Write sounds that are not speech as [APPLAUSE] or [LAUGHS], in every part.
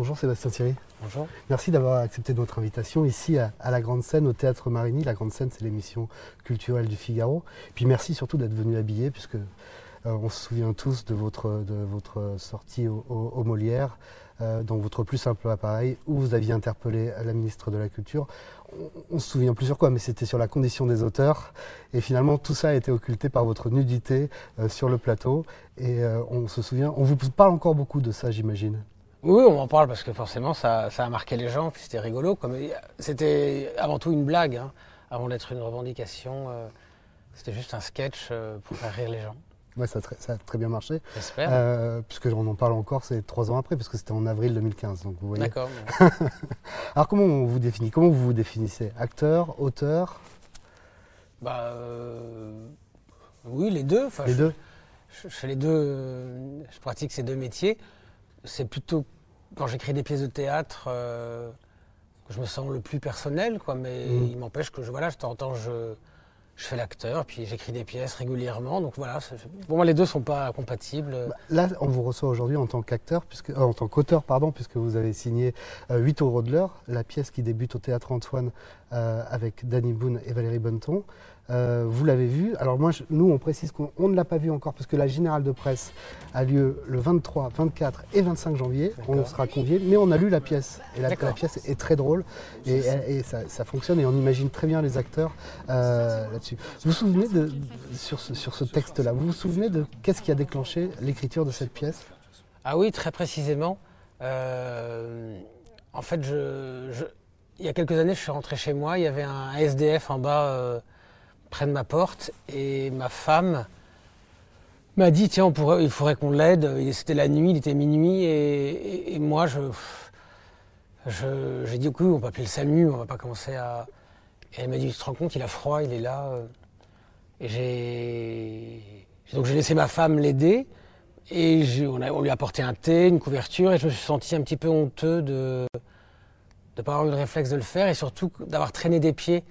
Bonjour Sébastien Thierry. Bonjour. Merci d'avoir accepté notre invitation ici à, la Grande Scène, au Théâtre Marigny. La Grande Scène, c'est l'émission culturelle du Figaro. Puis merci surtout d'être venu habillé, puisque euh, on se souvient tous de votre, de votre sortie au, Molière, euh, dans votre plus simple appareil, où vous aviez interpellé la ministre de la Culture. On, se souvient plus sur quoi, mais c'était sur la condition des auteurs. Et finalement, tout ça a été occulté par votre nudité euh, sur le plateau. Et on se souvient, on vous parle encore beaucoup de ça, j'imagine. Oui, on en parle parce que forcément ça, a marqué les gens, puis c'était rigolo. C'était avant tout une blague, hein, avant d'être une revendication. Euh, c'était juste un sketch euh, pour faire rire les gens. Ouais, ça, a très bien marché. J'espère. Euh, puisque on en parle encore, c'est trois ans après, parce que c'était en avril 2015. Donc vous D'accord. [LAUGHS] Alors comment on vous définit Comment vous vous définissez? Acteur, auteur? Bah oui, les deux. les deux? Je, fais les deux. Je pratique ces deux métiers c'est plutôt quand j'écris des pièces de théâtre euh, que je me sens le plus personnel, quoi. Mais mm. il m'empêche que je, voilà, en temps, je, je fais l'acteur, puis j'écris des pièces régulièrement. Donc voilà, pour moi, les deux ne sont pas compatibles. Bah, là, on vous reçoit aujourd'hui en tant qu'acteur, puisque, euh, en tant qu'auteur, pardon, puisque vous avez signé 8 euh, euros de l'heure, la pièce qui débute au Théâtre Antoine avec Danny Boone et Valérie Bonneton. Euh, vous l'avez vu. Alors moi, nous, on précise qu'on ne l'a pas vu encore parce que la générale de presse a lieu le 23, 24 et 25 janvier. On sera conviés, mais on a lu la pièce. Et la, pièce est très drôle et, ça, fonctionne et on imagine très bien les acteurs euh, là-dessus. Vous vous souvenez de, sur ce, texte-là, vous vous souvenez de qu'est-ce qui a déclenché l'écriture de cette pièce? Ah oui, très précisément. Euh, en fait, il y a quelques années, je suis rentré chez moi, il y avait un SDF en bas près de ma porte et ma femme m'a dit tiens on pourrait, il faudrait qu'on l'aide. C'était la nuit, il était minuit et, moi je, j'ai dit oui on peut appeler le SAMU, on va pas commencer à. Et elle m'a dit tu te rends compte il a froid, il est là. Et j'ai donc j'ai laissé ma femme l'aider et on, on, lui a apporté un thé, une couverture et je me suis senti un petit peu honteux de ne pas avoir eu le réflexe de le faire et surtout d'avoir traîné des pieds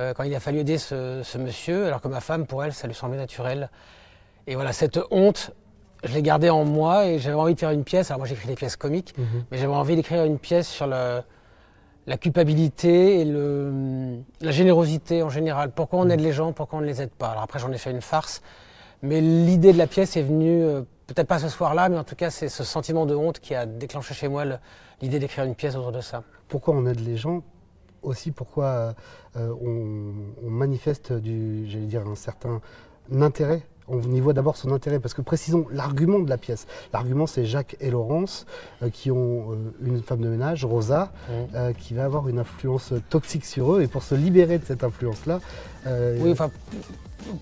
euh, quand il a fallu aider ce, monsieur, alors que ma femme, pour elle, ça lui semblait naturel. Et voilà, cette honte, je l'ai gardée en moi et j'avais envie de faire une pièce. Alors moi, j'écris des pièces comiques, mhm. mais j'avais envie d'écrire une pièce sur la culpabilité et le, la générosité en général. Pourquoi on mhm. aide les gens, pourquoi on ne les aide pas? Alors après, j'en ai fait une farce, mais l'idée de la pièce est venue, euh, peut-être pas ce soir-là, mais en tout cas, c'est ce sentiment de honte qui a déclenché chez moi l'idée d'écrire une pièce autour de ça. Pourquoi on aide les gens aussi pourquoi euh, on, manifeste du, j'allais dire, un certain intérêt on y voit d'abord son intérêt, parce que précisons l'argument de la pièce. L'argument, c'est Jacques et Laurence, euh, qui ont euh, une femme de ménage, Rosa, mmh. qui va avoir une influence toxique sur eux, et pour se libérer de cette influence-là... oui, enfin,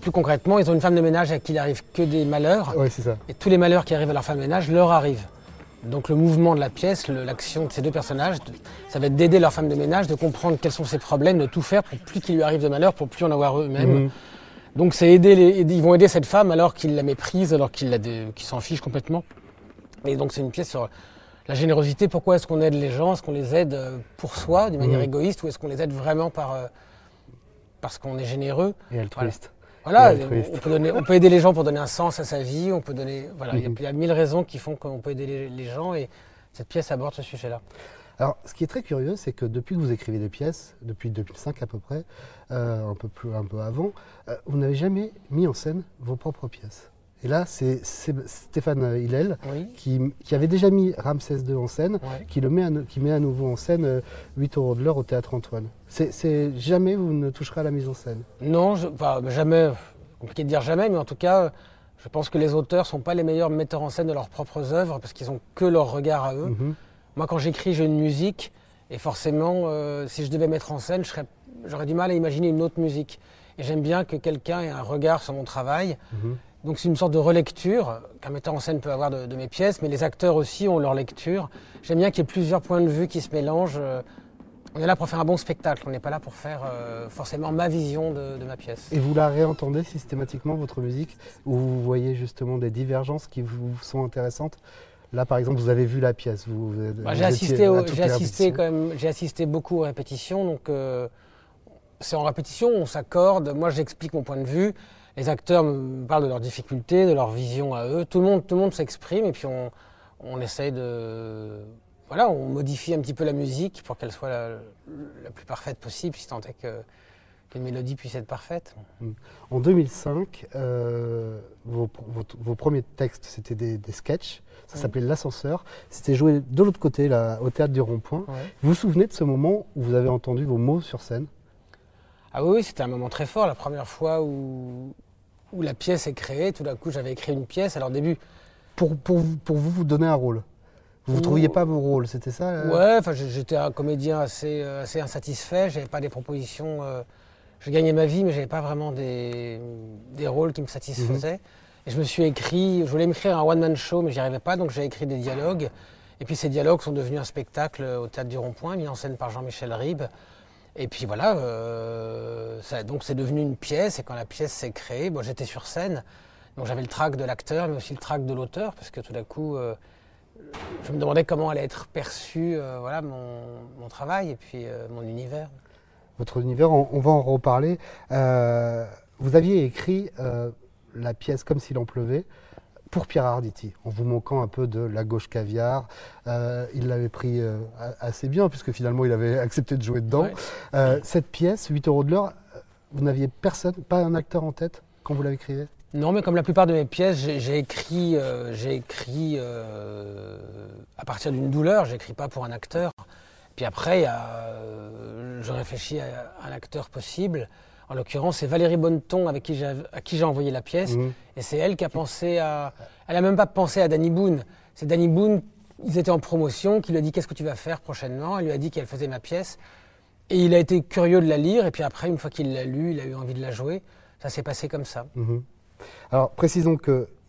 plus concrètement, ils ont une femme de ménage à qui il n'arrive que des malheurs. Oui, c'est ça. Et tous les malheurs qui arrivent à leur femme de ménage leur arrivent. Donc le mouvement de la pièce, l'action de ces deux personnages, ça va être d'aider leur femme de ménage, de comprendre quels sont ses problèmes, de tout faire pour plus qu'il lui arrive de malheur, pour plus en avoir eux-mêmes. Mhm. Donc c'est aider les, ils vont aider cette femme alors qu'il la méprise, alors qu'il s'en fiche complètement. Et donc c'est une pièce sur la générosité. Pourquoi est-ce qu'on aide les gens? Est-ce qu'on les aide euh, pour soi, d'une manière mhm. égoïste, ou est-ce qu'on les aide vraiment par, euh, parce qu'on est généreux? Et altruiste. Voilà, on peut, aider les gens pour donner un sens à sa vie. On peut donner, voilà, il y, a mille raisons qui font qu'on peut aider les, gens et cette pièce aborde ce sujet-là. Alors, ce qui est très curieux, c'est que depuis que vous écrivez des pièces, depuis 2005 à peu près, euh, un peu plus, un peu avant, euh, vous n'avez jamais mis en scène vos propres pièces. Et là, c'est Stéphane Hillel qui, avait déjà mis Ramsès II en scène, qui, le met à, qui met à nouveau en scène 8 euh, euros de l'heure au Théâtre Antoine. C'est jamais vous ne toucherez à la mise en scène Non, je, jamais. Compliqué de dire jamais, mais en tout cas, je pense que les auteurs ne sont pas les meilleurs metteurs en scène de leurs propres œuvres parce qu'ils n'ont que leur regard à eux. Mhm. Moi, quand j'écris, j'ai une musique et forcément, euh, si je devais mettre en scène, j'aurais du mal à imaginer une autre musique. Et j'aime bien que quelqu'un ait un regard sur mon travail. Mhm. Donc c'est une sorte de relecture qu'un metteur en scène peut avoir de, mes pièces, mais les acteurs aussi ont leur lecture. J'aime bien qu'il y ait plusieurs points de vue qui se mélangent. Euh, on est là pour faire un bon spectacle, on n'est pas là pour faire euh, forcément ma vision de, ma pièce. Et vous la réentendez systématiquement, votre musique, où vous voyez justement des divergences qui vous sont intéressantes? Là, par exemple, vous avez vu la pièce. Vous, bah, j'ai assisté, assisté, quand même, j'ai assisté beaucoup aux répétitions, donc euh, c'est en répétition, on s'accorde. Moi, j'explique mon point de vue les acteurs me parlent de leurs difficultés, de leur vision à eux. Tout le monde, tout le monde s'exprime et puis on, on essaye de, voilà, on modifie un petit peu la musique pour qu'elle soit la, la plus parfaite possible, si tant est que qu'une mélodie puisse être parfaite. En 2005, euh, vos, vos- vos premiers textes, c'était des, des sketchs. Ça Oui. s'appelait L'ascenseur. C'était joué de l'autre côté, là, au théâtre du Rond-Point. Vous vous souvenez de ce moment où vous avez entendu vos mots sur scène? Ah oui, oui, c'était un moment très fort. La première fois où, où la pièce est créée, tout d'un coup, j'avais écrit une pièce. Alors, au début, pour, pour, vous- pour vous, vous donner un rôle. Vous ne trouviez pas vos rôles, c'était ça euh ouais, enfin, j'étais un comédien assez, euh, assez insatisfait. J'avais pas des propositions. euh, je gagnais ma vie, mais j'avais pas vraiment des, des rôles qui me satisfaisaient. Et je me suis écrit, je voulais m'écrire un one-man show, mais j'y arrivais pas, donc j'ai écrit des dialogues. Et puis ces dialogues sont devenus un spectacle au Théâtre du Rond-Point, mis en scène par Jean-Michel Ribes. Et puis voilà, euh, donc c'est devenu une pièce, et quand la pièce s'est créée, bon, j'étais sur scène, donc j'avais le trac de l'acteur, mais aussi le trac de l'auteur, parce que tout d'un coup, euh, je me demandais comment allait être perçu euh, voilà, mon, travail et puis mon univers. Votre univers, on, on va en reparler. Vous aviez écrit la pièce Comme s'il en pleuvait pour Pierre Arditi, en vous moquant un peu de la gauche caviar. Euh, il l'avait pris euh, assez bien, puisque finalement il avait [LAUGHS] accepté de jouer dedans. Ouais. Euh, cette pièce, 8 euros de l'heure, vous n'aviez personne, pas un acteur en tête quand vous l'avez écrivée Non, mais comme la plupart de mes pièces, j'ai écrit, j'ai écrit à partir d'une douleur, j'écris pas pour un acteur. Puis après, je réfléchis à un acteur possible. En l'occurrence, c'est Valérie Bonneton avec qui j'ai- à qui j'ai envoyé la pièce. Mhm. Et c'est elle qui a pensé à. Elle n'a même pas pensé à Danny Boone. C'est Danny Boone, ils étaient en promotion, qui lui a dit Qu'est-ce que tu vas faire prochainement? Elle lui a dit qu'elle faisait ma pièce. Et il a été curieux de la lire. Et puis après, une fois qu'il l'a lue, il a eu envie de la jouer. Ça s'est passé comme ça. Mhm. Alors, précisons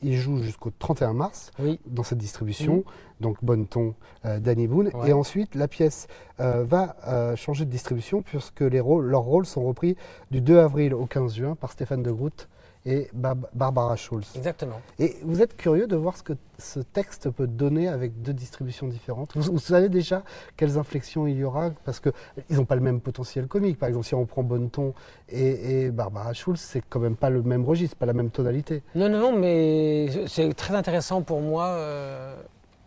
qu'il joue jusqu'au 31 mars Oui. dans cette distribution, donc Bonneton, euh, Danny Boone. Ouais. Et ensuite, la pièce euh, va euh, changer de distribution puisque les rôles, leurs rôles sont repris du 2 avril au 15 juin par Stéphane de Groot et Barbara Schulz. Exactement. Et vous êtes curieux de voir ce que ce texte peut donner avec deux distributions différentes? Vous, vous savez déjà quelles inflexions il y aura parce qu'ils n'ont pas le même potentiel comique. Par exemple, si on prend Bonneton et, et Barbara Schulz, c'est quand même pas le même registre, pas la même tonalité. Non, non, non, mais c'est très intéressant pour moi euh,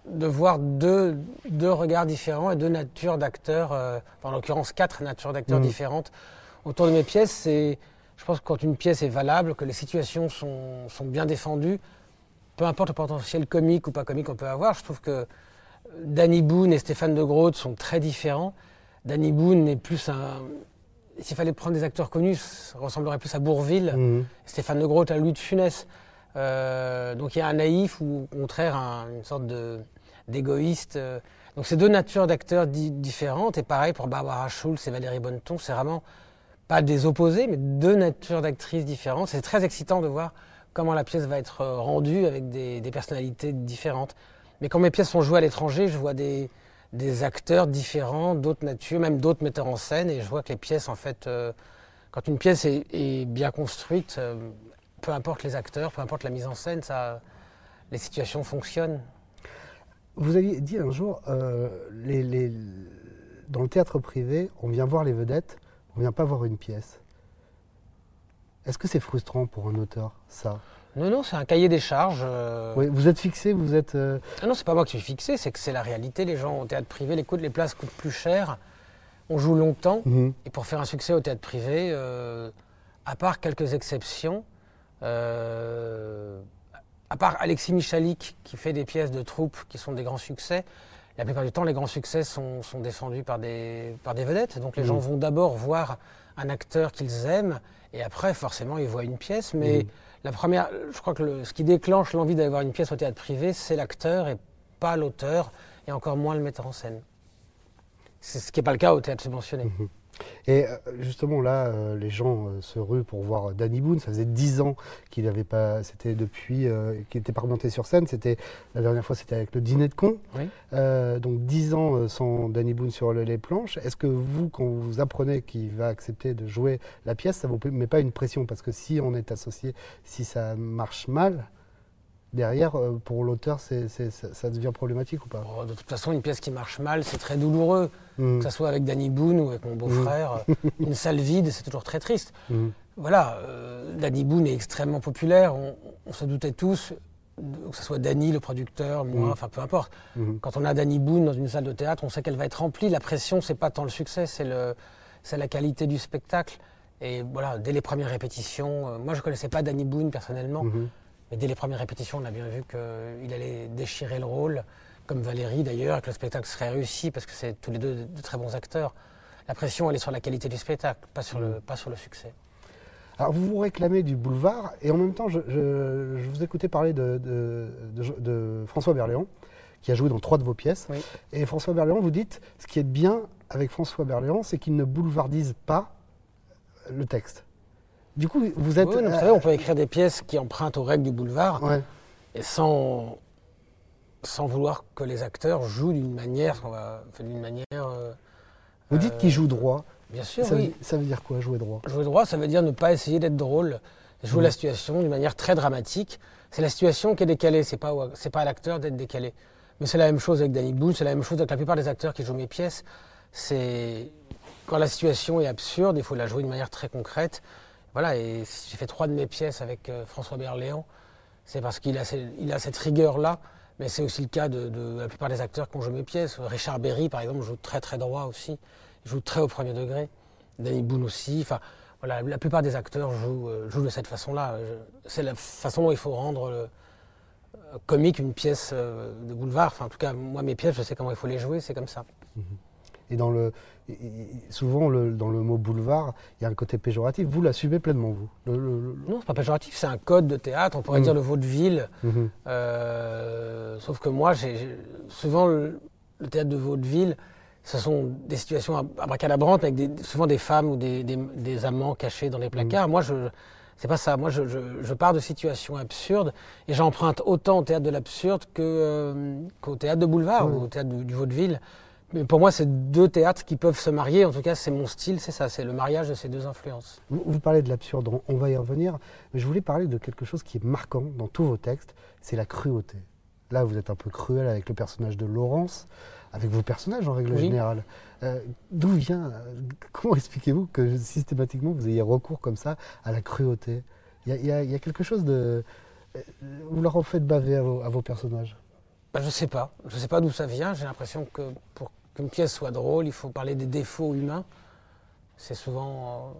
de voir deux, deux regards différents et deux natures d'acteurs, euh, en l'occurrence quatre natures d'acteurs Mhm. différentes autour de mes pièces. C'est, je pense que quand une pièce est valable, que les situations sont, sont bien défendues, peu importe le potentiel comique ou pas comique qu'on peut avoir, je trouve que Danny Boone et Stéphane de Groot sont très différents. Danny Boone est plus un... S'il fallait prendre des acteurs connus, ça ressemblerait plus à Bourville. Mhm. Stéphane de Groot à Louis de Funès. Euh, donc il y a un naïf ou au contraire un- une sorte de- d'égoïste. euh. Donc c'est deux natures d'acteurs di- différentes. Et pareil pour Barbara Schulz et Valérie Bonneton, c'est vraiment pas des opposés, mais deux natures d'actrices différentes. C'est très excitant de voir comment la pièce va être euh, rendue avec des, personnalités différentes. Mais quand mes pièces sont jouées à l'étranger, je vois des, acteurs différents, d'autres natures, même d'autres metteurs en scène, et je vois que les pièces, en fait, euh, quand une pièce est, bien construite, euh, peu importe les acteurs, peu importe la mise en scène, ça, les situations fonctionnent. Vous aviez dit un jour, dans le théâtre privé, on vient voir les vedettes, on vient pas voir une pièce. Est-ce que c'est frustrant pour un auteur, ça? Non, non, c'est un cahier des charges. euh. Oui, Vous êtes fixé, vous êtes... euh, Ah non, c'est pas moi qui suis fixé, c'est que c'est la réalité. Les gens au théâtre privé, les, coûts- les places coûtent plus cher, on joue longtemps. mhm. Et pour faire un succès au théâtre privé, euh, à part quelques exceptions, euh, à part Alexis Michalik qui fait des pièces de troupe qui sont des grands succès, la plupart du temps, les grands succès sont, sont défendus par des, par des vedettes. Donc les Mhm. gens vont d'abord voir un acteur qu'ils aiment et après, forcément, ils voient une pièce. Mais Mhm. la première, je crois que le- ce qui déclenche l'envie d'aller voir une pièce au théâtre privé, c'est l'acteur et pas l'auteur et encore moins le metteur en scène. C'est ce qui n'est pas le cas au théâtre subventionné. Mhm. Et euh, justement là, euh, les gens euh, se ruent pour voir Danny Boone. Ça faisait dix ans qu'il n'avait pas, c'était depuis, euh, qu'il n'était pas remonté sur scène. C'était la dernière fois, c'était avec le dîner de con. Oui. Donc dix ans sans Danny Boone sur le- les planches. Est-ce que vous, quand vous apprenez qu'il va accepter de jouer la pièce, ça vous met pas une pression? Parce que si on est associé, si ça marche mal, derrière, euh, pour l'auteur, c'est, c'est- ça, devient problématique ou pas? Oh, de toute façon, une pièce qui marche mal, c'est très douloureux. Mhm. Que ce soit avec Danny Boone ou avec mon beau-frère. [LAUGHS] une salle vide, c'est toujours très triste. Mhm. Voilà, euh, Danny Boone est extrêmement populaire. On, on se doutait tous, que ce soit Danny, le producteur, moi, enfin peu importe. Quand on a Danny Boone dans une salle de théâtre, on sait qu'elle va être remplie. La pression, c'est pas tant le succès, c'est le, c'est la qualité du spectacle. Et voilà, dès les premières répétitions, euh, moi je connaissais pas Danny Boone personnellement, Mhm. Mais dès les premières répétitions, on a bien vu qu'il allait déchirer le rôle, comme Valérie d'ailleurs, et que le spectacle serait réussi parce que c'est tous les deux de, très bons acteurs. La pression, elle est sur la qualité du spectacle, pas sur, le, pas sur le succès. Alors vous vous réclamez du boulevard et en même temps je, je- je vous écoutais parler de, de- de- de François Berléand qui a joué dans trois de vos pièces. Oui. Et François Berléand, vous dites, ce qui est bien avec François Berléand, c'est qu'il ne boulevardise pas le texte. Du coup, vous êtes... Oui, non, vous euh, savez, on peut écrire des pièces qui empruntent aux règles du boulevard, ouais. et sans, sans vouloir que les acteurs jouent d'une manière, d'une euh, Vous dites euh, qu'il joue droit. Bien sûr, Ça, oui. veut, ça veut dire quoi, jouer droit? Jouer droit, ça veut dire ne pas essayer d'être drôle, jouer Mhm. la situation d'une manière très dramatique. C'est la situation qui est décalée, c'est pas, c'est pas à l'acteur d'être décalé. Mais c'est la même chose avec Danny Boone, c'est la même chose avec la plupart des acteurs qui jouent mes pièces. C'est quand la situation est absurde, il faut la jouer d'une manière très concrète. Voilà, et si j'ai fait trois de mes pièces avec euh, François Berléand, c'est parce qu'il a, cette rigueur-là. Mais c'est aussi le cas de, la plupart des acteurs qui ont joué mes pièces. Richard Berry, par exemple, joue très très droit aussi. Il joue très au premier degré. Danny Boone aussi. Enfin, voilà, la plupart des acteurs jouent, euh, de cette façon-là. C'est la façon dont il faut rendre euh, comique une pièce de boulevard. Enfin, en tout cas, moi, mes pièces, je sais comment il faut les jouer, c'est comme ça. Et dans le, souvent, le- dans le mot boulevard, il y a un côté péjoratif. Vous l'assumez pleinement, vous Le- le- Non, c'est pas péjoratif, c'est un code de théâtre. On pourrait Mm. dire le vaudeville. Mhm. Euh, sauf que moi, j'ai j'ai- souvent, le, théâtre de vaudeville, ce sont des situations ab- abracadabrantes avec des- souvent des femmes ou des, des- des amants cachés dans les placards. Moi, je c'est pas ça. Moi, je, je- je pars de situations absurdes et j'emprunte autant au théâtre de l'absurde que, euh, qu'au théâtre de boulevard Oui. ou au théâtre du, du vaudeville. Mais pour moi, c'est deux théâtres qui peuvent se marier. En tout cas, c'est mon style, c'est ça, c'est le mariage de ces deux influences. Vous, vous parlez de l'absurde, on, va y revenir, mais je voulais parler de quelque chose qui est marquant dans tous vos textes, c'est la cruauté. Là, vous êtes un peu cruel avec le personnage de Laurence, avec vos personnages en règle Oui. générale. Euh, D'où vient, comment expliquez-vous que systématiquement vous ayez recours comme ça à la cruauté? Il y, a- y y quelque chose de... euh, Vous leur en faites baver à vos, à vos personnages? Bah, je sais pas. Je sais pas d'où ça vient. J'ai l'impression que pour qu'une pièce soit drôle, il faut parler des défauts humains. C'est souvent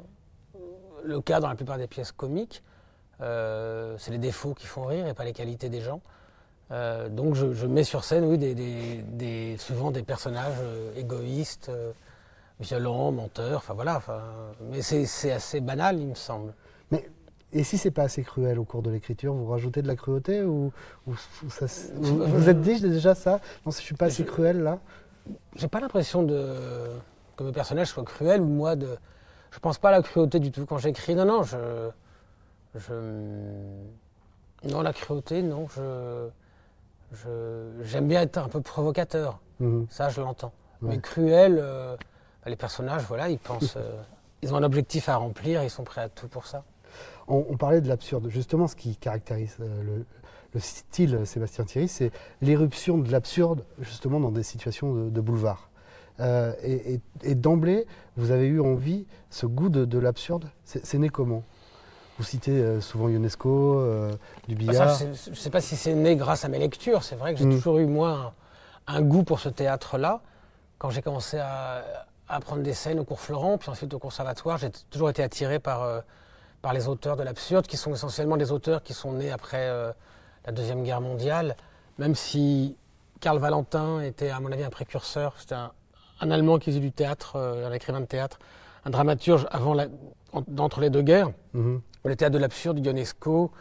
euh, le cas dans la plupart des pièces comiques. Euh, c'est les défauts qui font rire et pas les qualités des gens. Euh, donc je, je mets sur scène, oui, des, des- des- souvent des personnages égoïstes, violents, menteurs. Enfin voilà. mais c'est assez banal, il me semble. Et si c'est pas assez cruel au cours de l'écriture, vous rajoutez de la cruauté ou, ou- ou ça, vous, vous êtes dit déjà ça Non, je suis pas assez cruel là J'ai pas l'impression de que mes personnages soient cruels ou moi de. Je pense pas à la cruauté du tout quand j'écris. Non, non, je. je non, la cruauté, non. Je. je- J'aime bien être un peu provocateur. Mhm. Ça, je l'entends. Ouais. Mais cruel, euh, bah, les personnages, voilà, ils pensent. euh, ils ont un objectif à remplir, ils sont prêts à tout pour ça. On, on parlait de l'absurde. Justement, ce qui caractérise euh, le, le style Sébastien Thierry, c'est l'éruption de l'absurde, justement, dans des situations de, de boulevard. Euh, et et- et d'emblée, vous avez eu envie, ce goût de, de l'absurde, c'est né comment? Vous citez euh, souvent UNESCO, euh, du Bah, ça, je ne sais pas si c'est né grâce à mes lectures. C'est vrai que j'ai Mm. toujours eu, moi, un, un goût pour ce théâtre-là. Quand j'ai commencé à, à apprendre des scènes au cours Florent, puis ensuite au conservatoire, j'ai toujours été attiré par, euh, par les auteurs de l'absurde, qui sont essentiellement des auteurs qui sont nés après euh, la Deuxième Guerre mondiale. Même si Karl Valentin était, à mon avis, un précurseur. C'était un, un Allemand qui faisait du théâtre, euh, un écrivain de théâtre, un dramaturge avant la- en- les deux guerres. Mhm. Le théâtre de l'absurde, Ionesco,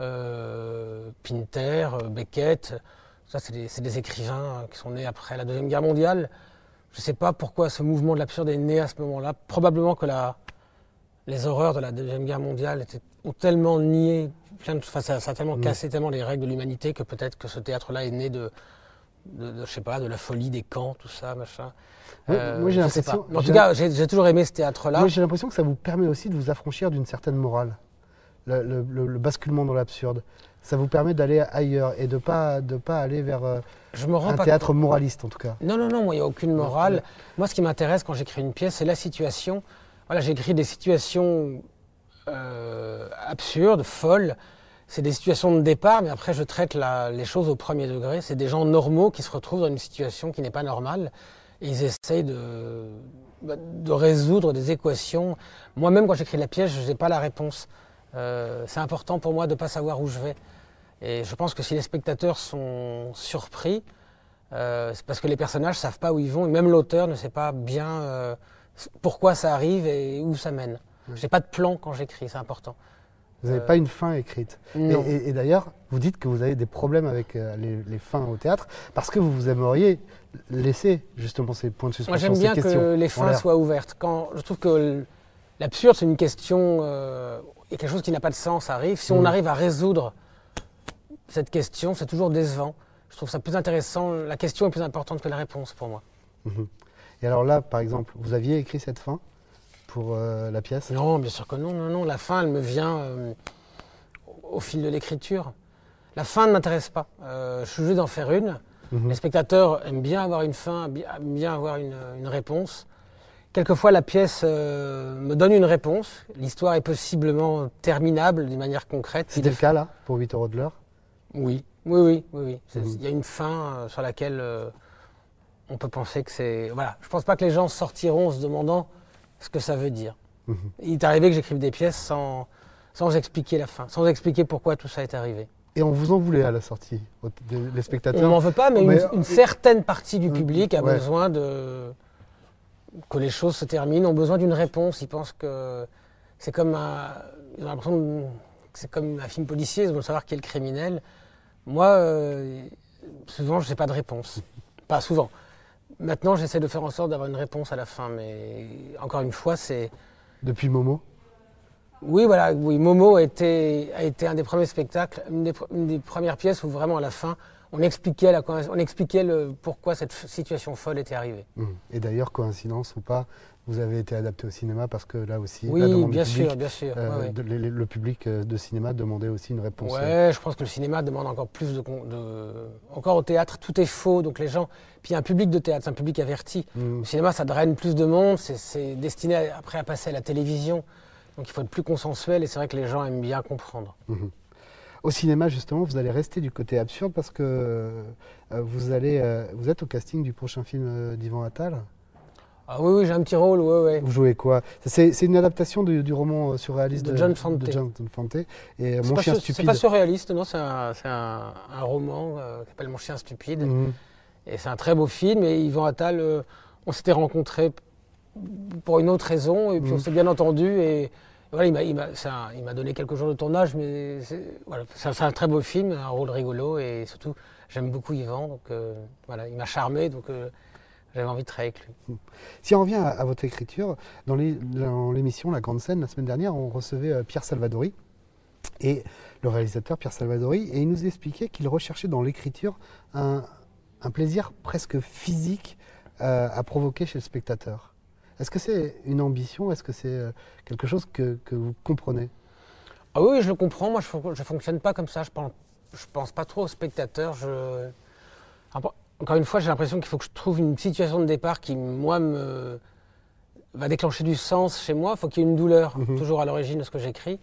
euh, Pinter, Beckett, ça c'est des, des écrivains qui sont nés après la Deuxième Guerre mondiale. Je ne sais pas pourquoi ce mouvement de l'absurde est né à ce moment-là. Probablement que la, les horreurs de la Deuxième Guerre mondiale étaient, ont tellement nié, plein de, enfin, ça, ça a tellement Mm. cassé tellement les règles de l'humanité que peut-être que ce théâtre-là est né de, de, de, je sais pas, de la folie des camps, tout ça, machin. Oui, Euh, moi, j'ai l'impression- En tout cas, j'ai toujours aimé ce théâtre-là. Moi, j'ai l'impression que ça vous permet aussi de vous affranchir d'une certaine morale. Le, le- le- le basculement dans l'absurde. Ça vous permet d'aller ailleurs et de ne pas, de pas aller vers euh, Je me rends un pas théâtre moraliste, en tout cas. Non, non, non, il n'y a aucune morale. Moi, ce qui m'intéresse quand j'écris une pièce, c'est la situation. Voilà, j'écris des situations euh, absurdes, folles, c'est des situations de départ, mais après je traite les choses au premier degré. C'est des gens normaux qui se retrouvent dans une situation qui n'est pas normale ils essayent de, bah, résoudre des équations. Moi-même, quand j'écris la pièce, je n'ai pas la réponse. Euh, c'est important pour moi de ne pas savoir où je vais. Et je pense que si les spectateurs sont surpris, euh, c'est parce que les personnages ne savent pas où ils vont, et même l'auteur ne sait pas bien pourquoi ça arrive et où ça mène. Je n'ai pas de plan quand j'écris, c'est important. Vous n'avez pas une fin écrite. Et, d'ailleurs, vous dites que vous avez des problèmes avec les, fins au théâtre parce que vous vous aimeriez laisser justement ces points de suspension. Moi, j'aime bien que les fins soient ouvertes. Quand je trouve que l'absurde, c'est une question et quelque chose qui n'a pas de sens arrive, si on mm. arrive à résoudre cette question, c'est toujours décevant. Je trouve ça plus intéressant. La question est plus importante que la réponse pour moi. Mhm. Et alors là, par exemple, vous aviez écrit cette fin pour euh, la pièce? Non, bien sûr que non, non, non. La fin, elle me vient euh, au fil de l'écriture. La fin ne m'intéresse pas. Euh, je suis juste d'en faire une. Mhm. Les spectateurs aiment bien avoir une fin, aiment bien avoir une, une réponse. Quelquefois, la pièce me donne une réponse. L'histoire est possiblement terminable d'une manière concrète. C'était le cas là, pour 8 euros de l'heure? Oui, oui, oui. oui, mmh. Il y a une fin sur laquelle on peut penser que c'est. Voilà, je ne pense pas que les gens sortiront en se demandant ce que ça veut dire. Mmh. Il est arrivé que j'écrive des pièces sans, sans expliquer la fin, sans expliquer pourquoi tout ça est arrivé. Et on vous en voulait à la sortie, les spectateurs On m'en veut pas, mais, Une, certaine partie du public a besoin de que les choses se terminent, ont besoin d'une réponse. Ils pensent que c'est comme un, ils ont l'impression que c'est comme un film policier, ils veulent savoir qui est le criminel. Moi, euh, souvent, je n'ai pas de réponse. Pas souvent. Maintenant, j'essaie de faire en sorte d'avoir une réponse à la fin, mais encore une fois, c'est. Depuis Momo? Oui, voilà. Oui, Momo a été, a été un des premiers spectacles, une des, une des premières pièces où vraiment à la fin, on expliquait, la, on expliquait le, pourquoi cette situation folle était arrivée. Mmh. Et d'ailleurs, coïncidence ou pas, vous avez été adapté au cinéma parce que là aussi, oui, la demande bien sûr, bien sûr. Euh, le, public euh, de cinéma demandait aussi une réponse. Ouais, euh. je pense que le cinéma demande encore plus de, encore au théâtre, tout est faux, donc les gens. Puis il y a un public de théâtre, c'est un public averti. Mmh. Le cinéma, ça draine plus de monde, c'est destiné après à passer à la télévision, donc il faut être plus consensuel et c'est vrai que les gens aiment bien comprendre. Mmh. Au cinéma, justement, vous allez rester du côté absurde parce que euh, vous, allez, euh, vous êtes au casting du prochain film euh, d'Ivan Attal. Ah oui, oui j'ai un petit rôle, oui, oui. Vous jouez quoi? C'est une adaptation du, roman surréaliste de, John Fante. De John Fante. Et Mon chien stupide. C'est pas surréaliste, non, c'est un, un, roman qui s'appelle Mon chien stupide. Mhm. Et c'est un très beau film. Et Yvan Attal, on s'était rencontrés pour une autre raison, et puis on mhm. s'est bien entendu. Et voilà, il m'a donné quelques jours de tournage, mais c'est un très beau film, un rôle rigolo et surtout j'aime beaucoup Yvan, donc euh, voilà, il m'a charmé, donc euh, j'avais envie de travailler avec lui. Si on revient à, votre écriture, dans l'émission La Grande Scène la semaine dernière, on recevait euh, Pierre Salvadori et le réalisateur Pierre Salvadori, et il nous expliquait qu'il recherchait dans l'écriture un, plaisir presque physique à provoquer chez le spectateur. Est-ce que c'est une ambition? Est-ce que c'est euh, quelque chose que, vous comprenez? Ah Oui, je le comprends. Moi, je ne fonctionne pas comme ça. Je ne pense, je pense pas trop aux spectateurs. Je... Encore une fois, j'ai l'impression qu'il faut que je trouve une situation de départ qui, moi, me va déclencher du sens chez moi. Il faut qu'il y ait une douleur, mhm. toujours à l'origine de ce que j'écris.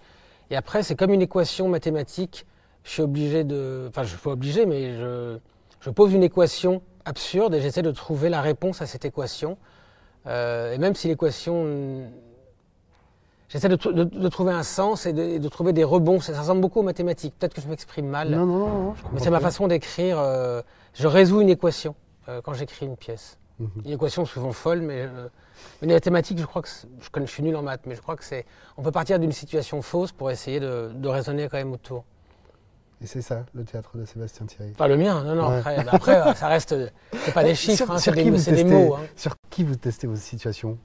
Et après, c'est comme une équation mathématique. Je suis obligé de. Enfin, je suis pas obligé, mais je, je pose une équation absurde et j'essaie de trouver la réponse à cette équation. Euh, et même si l'équation. J'essaie de, trouver un sens et de, trouver des rebonds. Ça, ressemble beaucoup aux mathématiques. Peut-être que je m'exprime mal. Non, non, non. mais c'est ma façon d'écrire. Euh, je résous une équation euh, quand j'écris une pièce. Mhm. Une équation souvent folle, mais une mathématique, je crois que je, je, suis nul en maths, mais je crois que c'est. On peut partir d'une situation fausse pour essayer de, raisonner quand même autour. Et c'est ça, le théâtre de Sébastien Thierry. Pas le mien, non, non. Après, ça reste. C'est pas [LAUGHS] des chiffres, hein, c'est des, mots. Hein. Sur qui vous testez vos situations?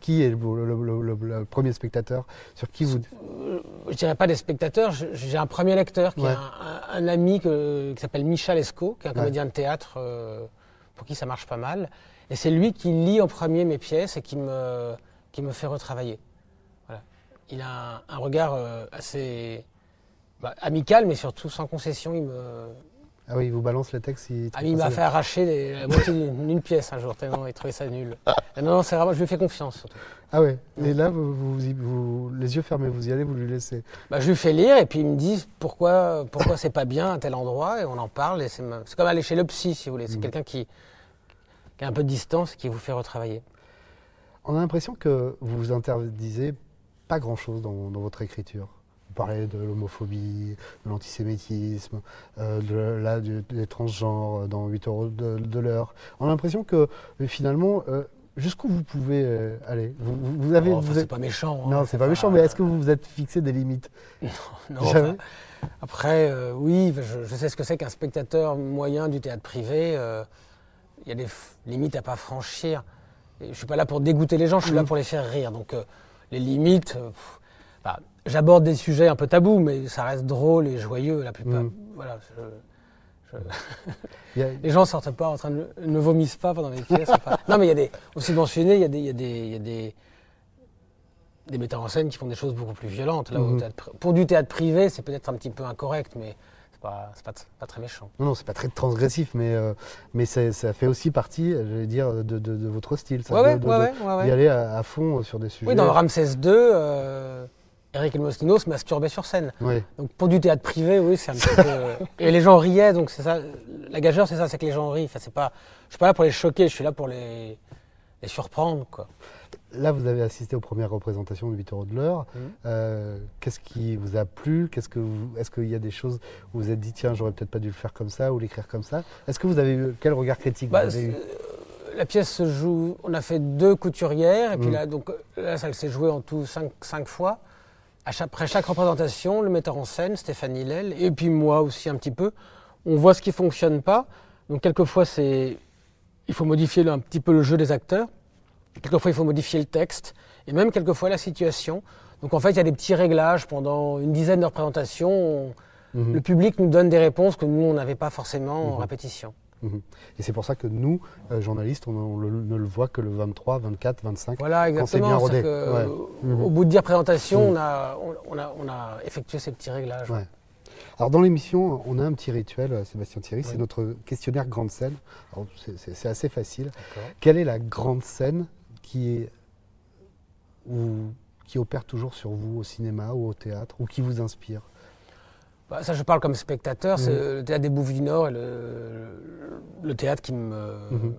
Qui est le, premier spectateur? Sur qui vous. Euh, je dirais pas des spectateurs. J'ai un premier lecteur qui est un, ami qui s'appelle Michel Esco, qui est un comédien de théâtre euh, pour qui ça marche pas mal. Et c'est lui qui lit en premier mes pièces et qui me, qui me fait retravailler. Voilà. Il a un, regard euh, assez bah, amical, mais surtout sans concession. Il me, Ah oui, il vous balance les textes. Il, ah, il m'a fait arracher les, la moitié [LAUGHS] d'une pièce un jour, tellement il trouvait ça nul. non, non, c'est vraiment, je lui fais confiance surtout. Ah ouais, et là, vous, vous, les yeux fermés, vous y allez, vous lui laissez bah, Je lui fais lire et puis il me dit pourquoi, pourquoi c'est pas bien à tel endroit et on en parle. C'est comme aller chez le psy, si vous voulez. C'est mm. quelqu'un qui, qui a un peu de distance et qui vous fait retravailler. On a l'impression que vous vous interdisez pas grand-chose dans, votre écriture. Vous parlez de l'homophobie, de l'antisémitisme, euh, de, là, des transgenres dans 8 euros de, l'heure. On a l'impression que finalement, euh, jusqu'où vous pouvez euh, aller? Vous, avez, oh, C'est pas méchant. Hein. non, c'est pas, méchant, mais est-ce que vous vous êtes fixé des limites? [LAUGHS] Non, non Après, oui, je, sais ce que c'est qu'un spectateur moyen du théâtre privé. Il y a des limites à pas franchir. je ne suis pas là pour dégoûter les gens, je suis là mm. pour les faire rire. Donc les limites. Euh, bah, j'aborde des sujets un peu tabous, mais ça reste drôle et joyeux la plupart. Mm. Voilà, [LAUGHS] les gens sortent pas en train de ne vomissent pas pendant les pièces. non, mais il y a des aussi mentionné, il y a des, il y a des, il y a des, des metteurs en scène qui font des choses beaucoup plus violentes. Là, mm-hmm. pour du théâtre privé, c'est peut-être un petit peu incorrect, mais c'est pas, pas, très méchant. Non, non, c'est pas très transgressif, mais, euh, mais ça fait aussi partie, je dire, de, de, votre style. Ça, ouais, ouais, ouais, D'y aller à, fond sur des sujets. Oui, dans Ramsès II, euh, Eric Elmosino se masturbait sur scène. Donc pour du théâtre privé, oui, c'est un petit peu. [LAUGHS] Et les gens riaient, donc c'est ça. La gageure, c'est ça, c'est que les gens rient. Enfin, c'est pas, je suis pas là pour les choquer, je suis là pour les, les surprendre, quoi. Là, vous avez assisté aux premières représentations de 8 euros de l'heure. Mmh. Euh, qu'est-ce qui vous a plu? Est-ce qu'il y a des choses où vous vous êtes dit, tiens, j'aurais peut-être pas dû le faire comme ça ou l'écrire comme ça? Est-ce que vous avez eu quel regard critique bah, vous avez eu? La pièce se joue, on a fait deux couturières, et puis mmh. là, donc, là, ça s'est joué en tout cinq, cinq fois. Après chaque représentation, le metteur en scène, Stéphanie Lel, et puis moi aussi un petit peu, on voit ce qui fonctionne pas. Donc, quelquefois, c'est, il faut modifier un petit peu le jeu des acteurs. Quelquefois, il faut modifier le texte et même quelquefois la situation. Donc en fait, il y a des petits réglages pendant une dizaine de représentations. Mhm. Le public nous donne des réponses que nous, on n'avait pas forcément en mhm. répétition. Mhm. Et c'est pour ça que nous, euh, journalistes, on, ne le voit que le 23, 24, 25. Voilà, exactement. Quand bien rodé. Au bout de 10 représentations, on a, on, a, on, a, effectué ces petits réglages. Alors dans l'émission, on a un petit rituel, euh, Sébastien Thierry, c'est notre questionnaire grande scène. C'est assez facile. Quelle est la grande scène qui est ou qui opère toujours sur vous au cinéma ou au théâtre ou qui vous inspire? Bah, Ça, je parle comme spectateur. C'est mmh. le théâtre des Bouffes du Nord et le, théâtre qui me. Mmh.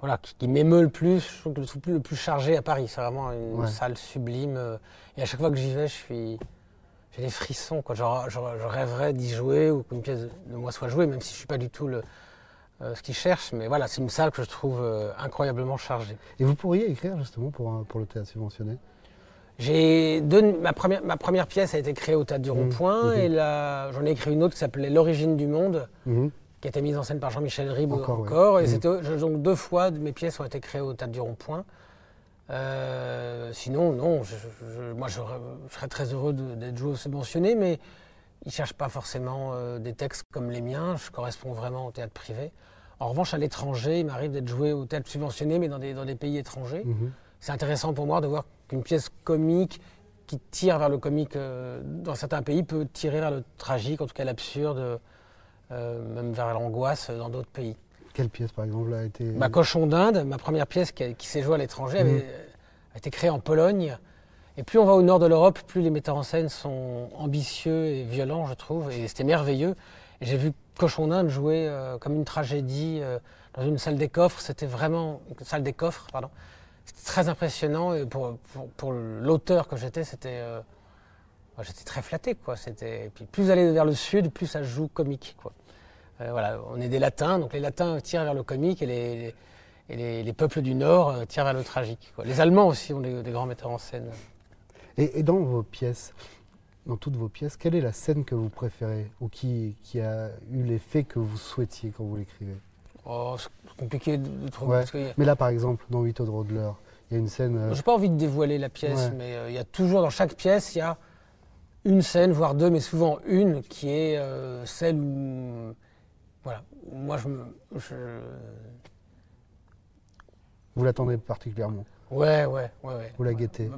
Voilà, qui, m'émeut le plus, je trouve que le plus, le plus chargé à Paris. C'est vraiment une salle sublime. Euh, et à chaque fois que j'y vais, je suis, j'ai des frissons. Quoi. Genre, je, rêverais d'y jouer ou qu'une pièce de moi soit jouée, même si je ne suis pas du tout le, euh, ce qu'ils cherchent. Mais voilà, c'est une salle que je trouve euh, incroyablement chargée. Et vous pourriez écrire justement pour, pour le théâtre subventionné? J'ai ma première, ma première pièce a été créée au Théâtre du mmh. Rond-Point mmh. et j'en ai écrit une autre qui s'appelait L'origine du monde, mmh. qui a été mise en scène par Jean-Michel Ribes encore. Et c'était, donc deux fois mes pièces ont été créées au Théâtre du Rond-Point. Euh, sinon, non, moi je, serais très heureux d'être joué au subventionné, mais ils ne cherchent pas forcément des textes comme les miens. Je corresponds vraiment au théâtre privé. En revanche, à l'étranger, il m'arrive d'être joué au théâtre subventionné, mais dans des, dans des pays étrangers. C'est intéressant pour moi de voir qu'une pièce comique qui tire vers le comique euh, dans certains pays peut tirer vers le tragique, en tout cas l'absurde, euh, même vers l'angoisse dans d'autres pays. Quelle pièce, par exemple, a été... Ma Cochon d'Inde, ma première pièce qui, s'est jouée à l'étranger, mhm. a été créée en Pologne. Et plus on va au nord de l'Europe, plus les metteurs en scène sont ambitieux et violents, je trouve. Et c'était merveilleux. J'ai vu Cochon d'Inde jouer euh, comme une tragédie euh, dans une salle des coffres. C'était vraiment une salle des coffres, pardon. C'était très impressionnant et pour, pour, l'auteur que j'étais, c'était euh, j'étais très flatté quoi. C'était puis plus aller vers le sud, plus ça joue comique quoi. voilà, on est des latins, donc les latins tirent vers le comique et les, et les, peuples du nord tirent vers le tragique. Les Allemands aussi ont des, grands metteurs en scène. et dans vos pièces, dans toutes vos pièces, quelle est la scène que vous préférez ou qui, qui a eu l'effet que vous souhaitiez quand vous l'écrivez? Oh, c'est compliqué de, trouver. Mais là, par exemple, dans 8 autres de l'heure, il y a une scène. Euh... J'ai pas envie de dévoiler la pièce, mais euh, il y a toujours, dans chaque pièce, il y a une scène, voire deux, mais souvent une, qui est euh, celle où. Voilà. Moi, je me. Vous l'attendez particulièrement? Ouais, ouais, ouais. ouais. Vous la guettez?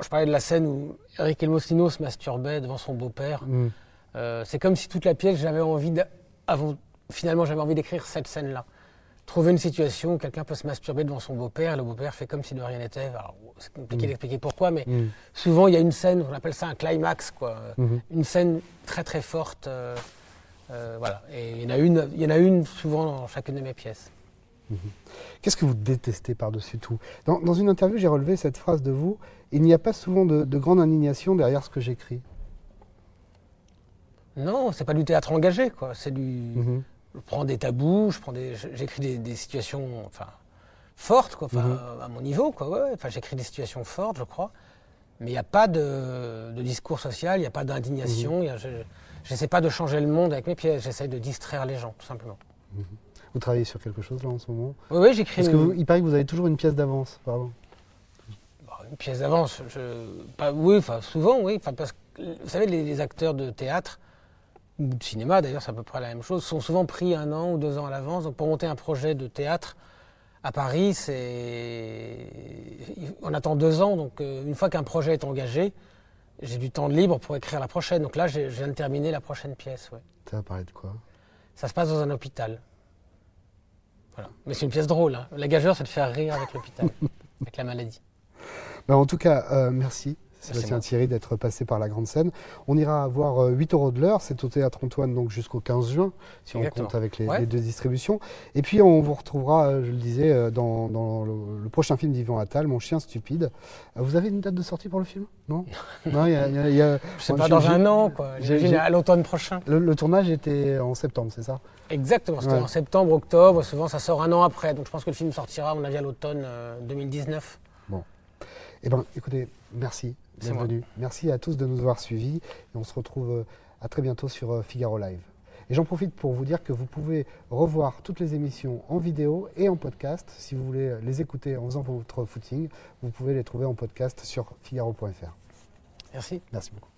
Je parlais de la scène où Eric Elmosino se masturbait devant son beau-père. Mm. Euh, c'est comme si toute la pièce, j'avais envie, avant finalement j'avais envie d'écrire cette scène-là. Trouver une situation où quelqu'un peut se masturber devant son beau-père, et le beau-père fait comme si de rien n'était. C'est compliqué Mm. d'expliquer pourquoi, mais Mm. souvent il y a une scène, on appelle ça un climax, quoi. Mhm. Une scène très très forte. euh, euh, voilà. Et il y en a une, il y en a une souvent dans chacune de mes pièces. Qu'est-ce que vous détestez par-dessus tout? Dans, dans une interview, j'ai relevé cette phrase de vous Il n'y a pas souvent de, de grande indignation derrière ce que j'écris. Non, c'est pas du théâtre engagé, quoi. C'est du. Mhm. Je prends des tabous, je prends des, j'écris des, des situations, enfin, fortes, quoi. Enfin, Mhm. à mon niveau, quoi. ouais. Enfin, j'écris des situations fortes, je crois. Mais il n'y a pas de, de discours social, il n'y a pas d'indignation. Mhm. a- je n'essaie pas de changer le monde avec mes pièces. J'essaie de distraire les gens, tout simplement. Vous travaillez sur quelque chose là en ce moment? Oui, oui, j'écris Parce que une, vous- il paraît que vous avez toujours une pièce d'avance. Pardon. bah, une pièce d'avance. Je, pas, oui, enfin, souvent, oui. Enfin, parce que, vous savez, les, les acteurs de théâtre ou de cinéma, d'ailleurs, c'est à peu près la même chose, sont souvent pris un an ou deux ans à l'avance. Donc, pour monter un projet de théâtre à Paris, c'est, on attend deux ans. Donc, euh, une fois qu'un projet est engagé, j'ai du temps de libre pour écrire la prochaine. Donc là, je viens de terminer la prochaine pièce. ouais. Ça va parler de quoi? Ça se passe dans un hôpital. Voilà. Mais c'est une pièce drôle. hein. La gageure, c'est de faire rire avec l'hôpital, [LAUGHS] avec la maladie. Ben, En tout cas, euh, merci. Sébastien. Thierry d'être passé par la grande scène. On ira voir euh, 8 euros de l'heure, c'est au théâtre Antoine donc jusqu'au 15 juin, si Exactement. on compte avec les, Ouais. les deux distributions. Et puis on vous retrouvera, euh, je le disais, euh, dans, dans le, le prochain film d'Yvan Attal, Mon chien stupide. Euh, Vous avez une date de sortie pour le film? Non? [LAUGHS] Non, il y a- y a- y a- Je sais pas, dans un an, quoi. J'imagine à l'automne prochain. le, le tournage était en septembre, c'est ça? Exactement, c'était Ouais. en septembre, octobre, souvent ça sort un an après, donc je pense que le film sortira, mon avis, à l'automne euh, 2019. Eh bien, écoutez, merci Venu. Merci à tous de nous avoir suivis. Et on se retrouve euh, à très bientôt sur euh, Figaro Live. Et j'en profite pour vous dire que vous pouvez revoir toutes les émissions en vidéo et en podcast. Si vous voulez les écouter en faisant votre footing, vous pouvez les trouver en podcast sur figaro.fr. Merci. Merci beaucoup.